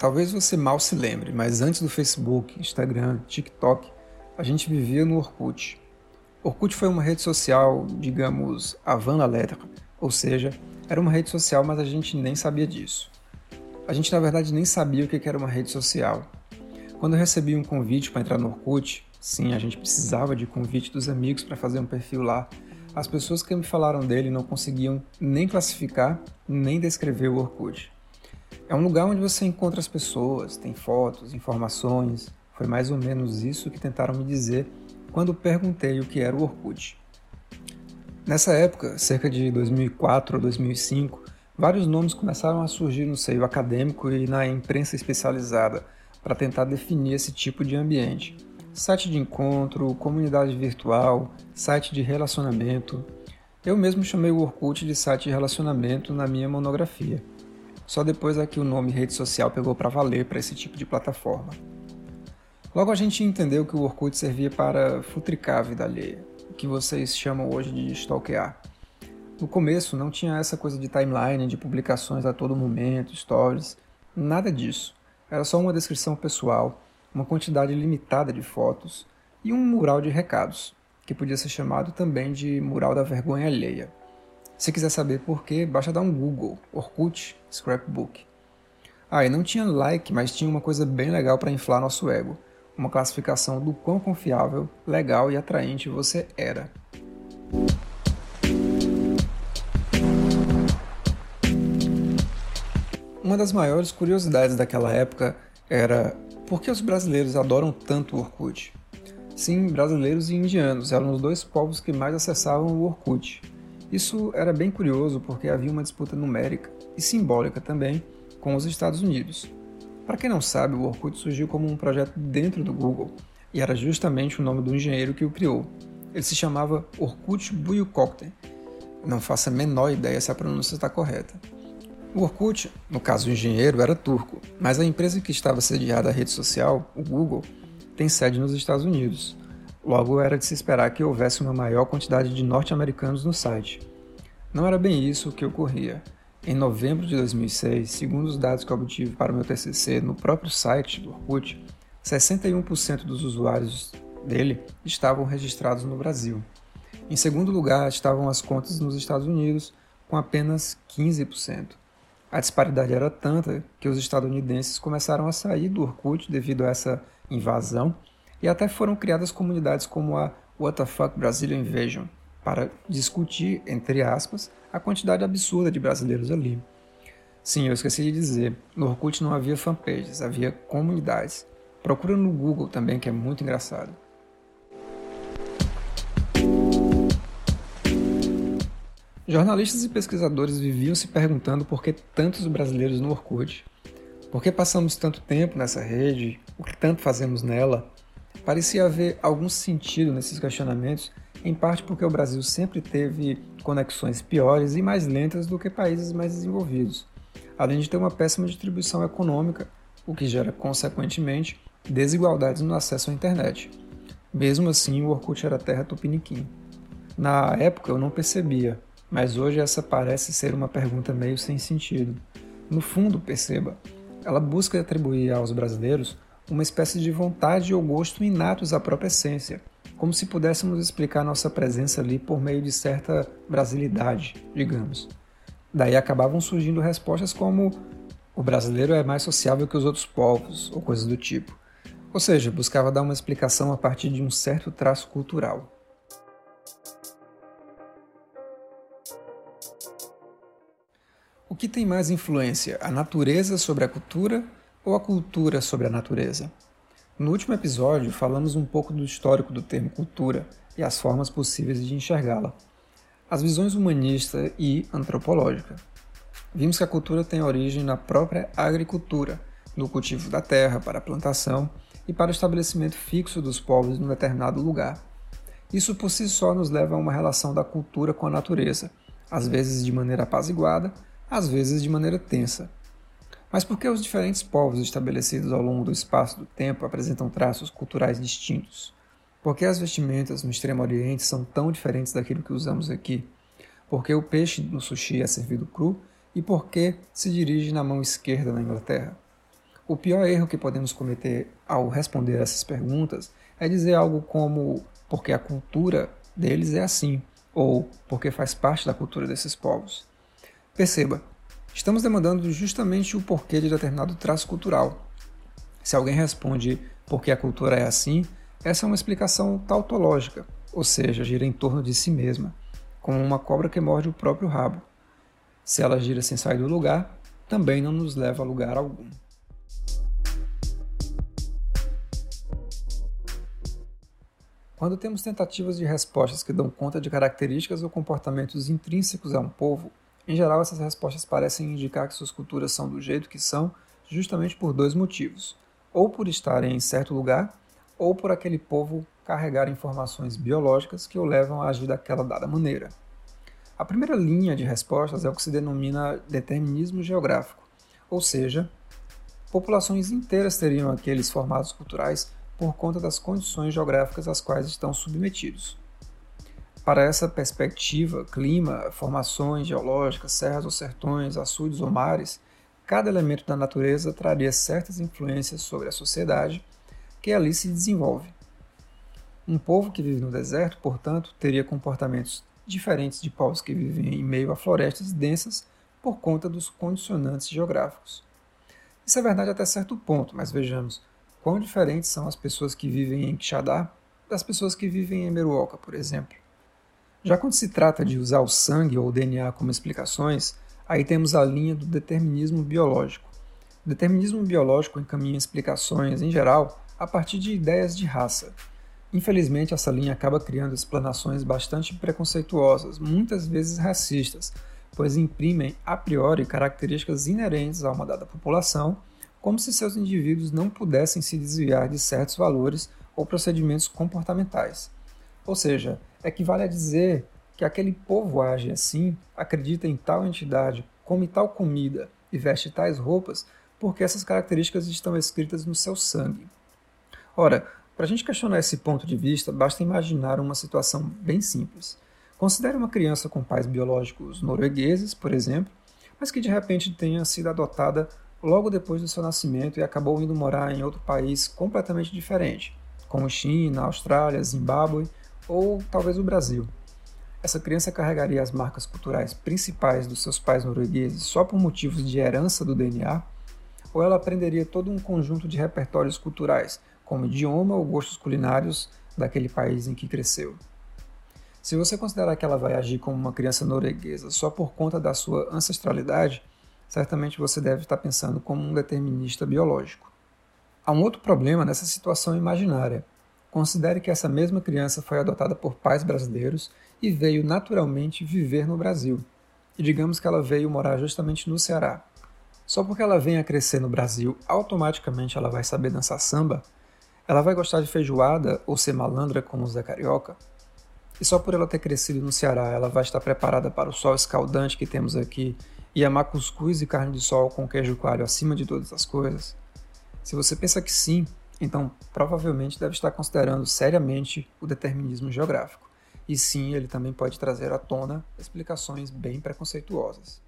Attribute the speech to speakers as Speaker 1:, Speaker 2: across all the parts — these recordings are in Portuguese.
Speaker 1: Talvez você mal se lembre, mas antes do Facebook, Instagram, TikTok, a gente vivia no Orkut. Orkut foi uma rede social, digamos, avant la lettre, ou seja, era uma rede social, mas a gente nem sabia disso. A gente, na verdade, nem sabia o que era uma rede social. Quando eu recebi um convite para entrar no Orkut, sim, a gente precisava de convite dos amigos para fazer um perfil lá. As pessoas que me falaram dele não conseguiam nem classificar, nem descrever o Orkut. É um lugar onde você encontra as pessoas, tem fotos, informações. Foi mais ou menos isso que tentaram me dizer quando perguntei o que era o Orkut. Nessa época, cerca de 2004 ou 2005, vários nomes começaram a surgir no seio acadêmico e na imprensa especializada para tentar definir esse tipo de ambiente. Site de encontro, comunidade virtual, site de relacionamento. Eu mesmo chamei o Orkut de site de relacionamento na minha monografia. Só depois é que o nome rede social pegou para valer para esse tipo de plataforma. Logo a gente entendeu que o Orkut servia para futricar a vida alheia, o que vocês chamam hoje de stalkear. No começo não tinha essa coisa de timeline, de publicações a todo momento, stories, nada disso. Era só uma descrição pessoal, uma quantidade limitada de fotos e um mural de recados, que podia ser chamado também de mural da vergonha alheia. Se quiser saber por quê, basta dar um Google, Orkut Scrapbook. Ah, e não tinha like, mas tinha uma coisa bem legal para inflar nosso ego. Uma classificação do quão confiável, legal e atraente você era. Uma das maiores curiosidades daquela época era por que os brasileiros adoram tanto o Orkut? Sim, brasileiros e indianos eram os dois povos que mais acessavam o Orkut. Isso era bem curioso porque havia uma disputa numérica e simbólica também com os Estados Unidos. Para quem não sabe, o Orkut surgiu como um projeto dentro do Google e era justamente o nome do engenheiro que o criou. Ele se chamava Orkut Buyukokten. Não faço a menor ideia se a pronúncia está correta. O Orkut, no caso o engenheiro, era turco, mas a empresa que estava sediada à rede social, o Google, tem sede nos Estados Unidos. Logo, era de se esperar que houvesse uma maior quantidade de norte-americanos no site. Não era bem isso que ocorria. Em novembro de 2006, segundo os dados que obtive para o meu TCC no próprio site do Orkut, 61% dos usuários dele estavam registrados no Brasil. Em segundo lugar estavam as contas nos Estados Unidos, com apenas 15%. A disparidade era tanta que os estadunidenses começaram a sair do Orkut devido a essa invasão e até foram criadas comunidades como a What Brazilian Invasion para discutir, entre aspas, a quantidade absurda de brasileiros ali. Sim, eu esqueci de dizer, no Orkut não havia fanpages, havia comunidades. Procura no Google também, que é muito engraçado. Jornalistas e pesquisadores viviam se perguntando por que tantos brasileiros no Orkut, por que passamos tanto tempo nessa rede, o que tanto fazemos nela, Parecia haver algum sentido nesses questionamentos, em parte porque o Brasil sempre teve conexões piores e mais lentas do que países mais desenvolvidos, além de ter uma péssima distribuição econômica, o que gera, consequentemente, desigualdades no acesso à internet. Mesmo assim, o Orkut era terra tupiniquim. Na época eu não percebia, mas hoje essa parece ser uma pergunta meio sem sentido. No fundo, perceba, ela busca atribuir aos brasileiros uma espécie de vontade ou gosto inatos à própria essência, como se pudéssemos explicar nossa presença ali por meio de certa brasilidade, digamos. Daí acabavam surgindo respostas como o brasileiro é mais sociável que os outros povos, ou coisas do tipo. Ou seja, buscava dar uma explicação a partir de um certo traço cultural. O que tem mais influência, a natureza sobre a cultura ou a cultura sobre a natureza? No último episódio, falamos um pouco do histórico do termo cultura e as formas possíveis de enxergá-la. As visões humanista e antropológica. Vimos que a cultura tem origem na própria agricultura, no cultivo da terra para a plantação e para o estabelecimento fixo dos povos em um determinado lugar. Isso por si só nos leva a uma relação da cultura com a natureza, às vezes de maneira apaziguada, às vezes de maneira tensa. Mas por que os diferentes povos estabelecidos ao longo do espaço do tempo apresentam traços culturais distintos? Por que as vestimentas no Extremo Oriente são tão diferentes daquilo que usamos aqui? Por que o peixe no sushi é servido cru e por que se dirige na mão esquerda na Inglaterra? O pior erro que podemos cometer ao responder essas perguntas é dizer algo como porque a cultura deles é assim, ou porque faz parte da cultura desses povos. Perceba, estamos demandando justamente o porquê de determinado traço cultural. Se alguém responde porque a cultura é assim, essa é uma explicação tautológica, ou seja, gira em torno de si mesma, como uma cobra que morde o próprio rabo. Se ela gira sem sair do lugar, também não nos leva a lugar algum. Quando temos tentativas de respostas que dão conta de características ou comportamentos intrínsecos a um povo, em geral essas respostas parecem indicar que suas culturas são do jeito que são, justamente por dois motivos: ou por estarem em certo lugar, ou por aquele povo carregar informações biológicas que o levam a agir daquela dada maneira. A primeira linha de respostas é o que se denomina determinismo geográfico, ou seja, populações inteiras teriam aqueles formatos culturais por conta das condições geográficas às quais estão submetidos. Para essa perspectiva, clima, formações geológicas, serras ou sertões, açudes ou mares, cada elemento da natureza traria certas influências sobre a sociedade que ali se desenvolve. Um povo que vive no deserto, portanto, teria comportamentos diferentes de povos que vivem em meio a florestas densas por conta dos condicionantes geográficos. Isso é verdade até certo ponto, mas vejamos, Quão diferentes são as pessoas que vivem em Quixadá das pessoas que vivem em Meruoca, por exemplo. Já quando se trata de usar o sangue ou o DNA como explicações, aí temos a linha do determinismo biológico. O determinismo biológico encaminha explicações, em geral, a partir de ideias de raça. Infelizmente, essa linha acaba criando explanações bastante preconceituosas, muitas vezes racistas, pois imprimem a priori características inerentes a uma dada população como se seus indivíduos não pudessem se desviar de certos valores ou procedimentos comportamentais. Ou seja, equivale a dizer que aquele povo age assim, acredita em tal entidade, come tal comida e veste tais roupas porque essas características estão escritas no seu sangue. Ora, para a gente questionar esse ponto de vista, basta imaginar uma situação bem simples. Considere uma criança com pais biológicos noruegueses, por exemplo, mas que de repente tenha sido adotada logo depois do seu nascimento e acabou indo morar em outro país completamente diferente, como China, Austrália, Zimbábue ou talvez o Brasil. Essa criança carregaria as marcas culturais principais dos seus pais noruegueses só por motivos de herança do DNA? Ou ela aprenderia todo um conjunto de repertórios culturais, como idioma ou gostos culinários daquele país em que cresceu? Se você considerar que ela vai agir como uma criança norueguesa só por conta da sua ancestralidade, certamente você deve estar pensando como um determinista biológico. Há um outro problema nessa situação imaginária. Considere que essa mesma criança foi adotada por pais brasileiros e veio naturalmente viver no Brasil. E digamos que ela veio morar justamente no Ceará. Só porque ela venha crescer no Brasil, automaticamente ela vai saber dançar samba? Ela vai gostar de feijoada ou ser malandra como o Zé Carioca? E só por ela ter crescido no Ceará, ela vai estar preparada para o sol escaldante que temos aqui e amar cuscuz e carne de sol com queijo coalho acima de todas as coisas? Se você pensa que sim, então provavelmente deve estar considerando seriamente o determinismo geográfico. E sim, ele também pode trazer à tona explicações bem preconceituosas.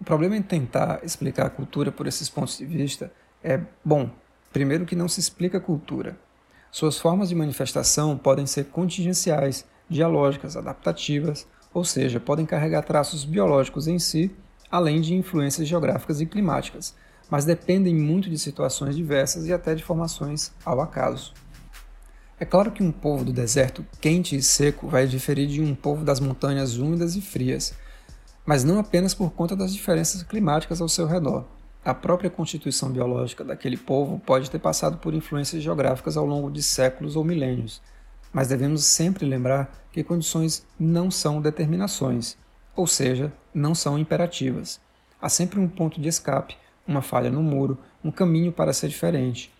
Speaker 1: O problema em tentar explicar a cultura por esses pontos de vista é, bom, primeiro que não se explica a cultura, suas formas de manifestação podem ser contingenciais, dialógicas, adaptativas, ou seja, podem carregar traços biológicos em si, além de influências geográficas e climáticas, mas dependem muito de situações diversas e até de formações ao acaso. É claro que um povo do deserto quente e seco vai diferir de um povo das montanhas úmidas e frias, mas não apenas por conta das diferenças climáticas ao seu redor. A própria constituição biológica daquele povo pode ter passado por influências geográficas ao longo de séculos ou milênios, mas devemos sempre lembrar que condições não são determinações, ou seja, não são imperativas. Há sempre um ponto de escape, uma falha no muro, um caminho para ser diferente.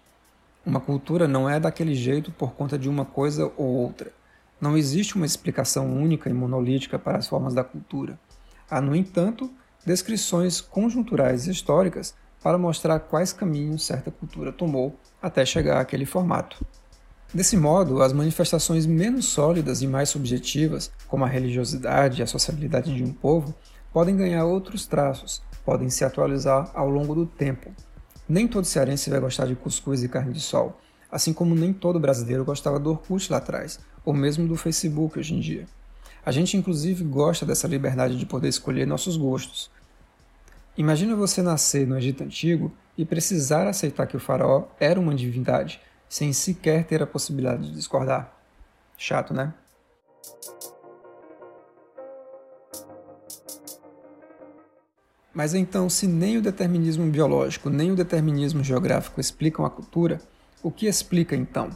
Speaker 1: Uma cultura não é daquele jeito por conta de uma coisa ou outra. Não existe uma explicação única e monolítica para as formas da cultura. Há, no entanto, descrições conjunturais históricas para mostrar quais caminhos certa cultura tomou até chegar àquele formato. Desse modo, as manifestações menos sólidas e mais subjetivas, como a religiosidade e a sociabilidade de um povo, podem ganhar outros traços, podem se atualizar ao longo do tempo. Nem todo cearense vai gostar de cuscuz e carne de sol, assim como nem todo brasileiro gostava do Orkut lá atrás, ou mesmo do Facebook hoje em dia. A gente, inclusive, gosta dessa liberdade de poder escolher nossos gostos. Imagina você nascer no Egito Antigo e precisar aceitar que o faraó era uma divindade, sem sequer ter a possibilidade de discordar. Chato, né? Mas então, se nem o determinismo biológico nem o determinismo geográfico explicam a cultura, o que explica então?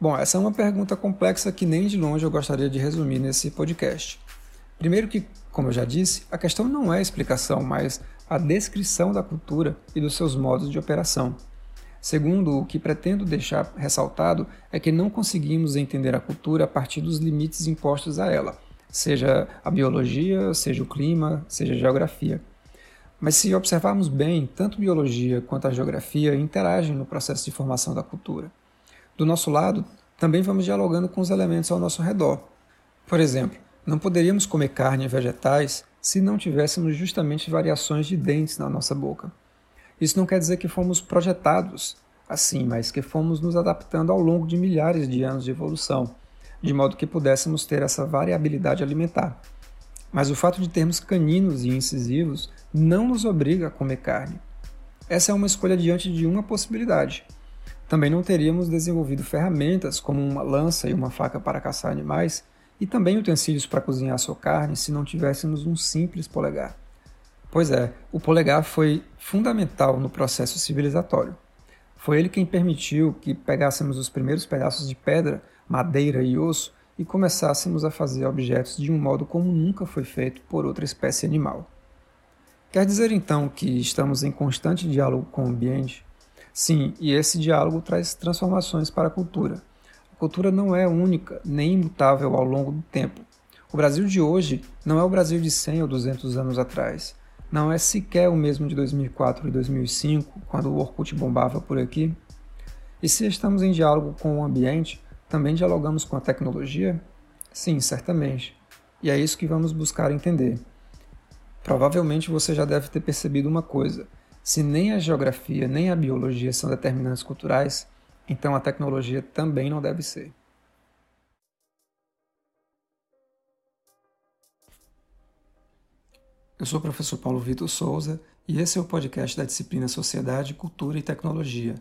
Speaker 1: Bom, essa é uma pergunta complexa que nem de longe eu gostaria de resumir nesse podcast. Primeiro que, como eu já disse, a questão não é a explicação, mas a descrição da cultura e dos seus modos de operação. Segundo, o que pretendo deixar ressaltado é que não conseguimos entender a cultura a partir dos limites impostos a ela, seja a biologia, seja o clima, seja a geografia. Mas se observarmos bem, tanto biologia quanto a geografia interagem no processo de formação da cultura. Do nosso lado, também vamos dialogando com os elementos ao nosso redor. Por exemplo, não poderíamos comer carne e vegetais se não tivéssemos justamente variações de dentes na nossa boca. Isso não quer dizer que fomos projetados assim, mas que fomos nos adaptando ao longo de milhares de anos de evolução, de modo que pudéssemos ter essa variabilidade alimentar. Mas o fato de termos caninos e incisivos não nos obriga a comer carne. Essa é uma escolha diante de uma possibilidade. Também não teríamos desenvolvido ferramentas como uma lança e uma faca para caçar animais, e também utensílios para cozinhar sua carne se não tivéssemos um simples polegar. Pois é, o polegar foi fundamental no processo civilizatório. Foi ele quem permitiu que pegássemos os primeiros pedaços de pedra, madeira e osso e começássemos a fazer objetos de um modo como nunca foi feito por outra espécie animal. Quer dizer então que estamos em constante diálogo com o ambiente? Sim, e esse diálogo traz transformações para a cultura. A cultura não é única nem imutável ao longo do tempo. O Brasil de hoje não é o Brasil de 100 ou 200 anos atrás. Não é sequer o mesmo de 2004 e 2005, quando o Orkut bombava por aqui. E se estamos em diálogo com o ambiente, também dialogamos com a tecnologia? Sim, certamente. E é isso que vamos buscar entender. Provavelmente você já deve ter percebido uma coisa: se nem a geografia nem a biologia são determinantes culturais, então a tecnologia também não deve ser. Eu sou o professor Paulo Vitor Souza e esse é o podcast da disciplina Sociedade, Cultura e Tecnologia,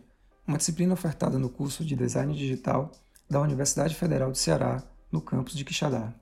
Speaker 1: uma disciplina ofertada no curso de Design Digital da Universidade Federal de Ceará, no campus de Quixadá.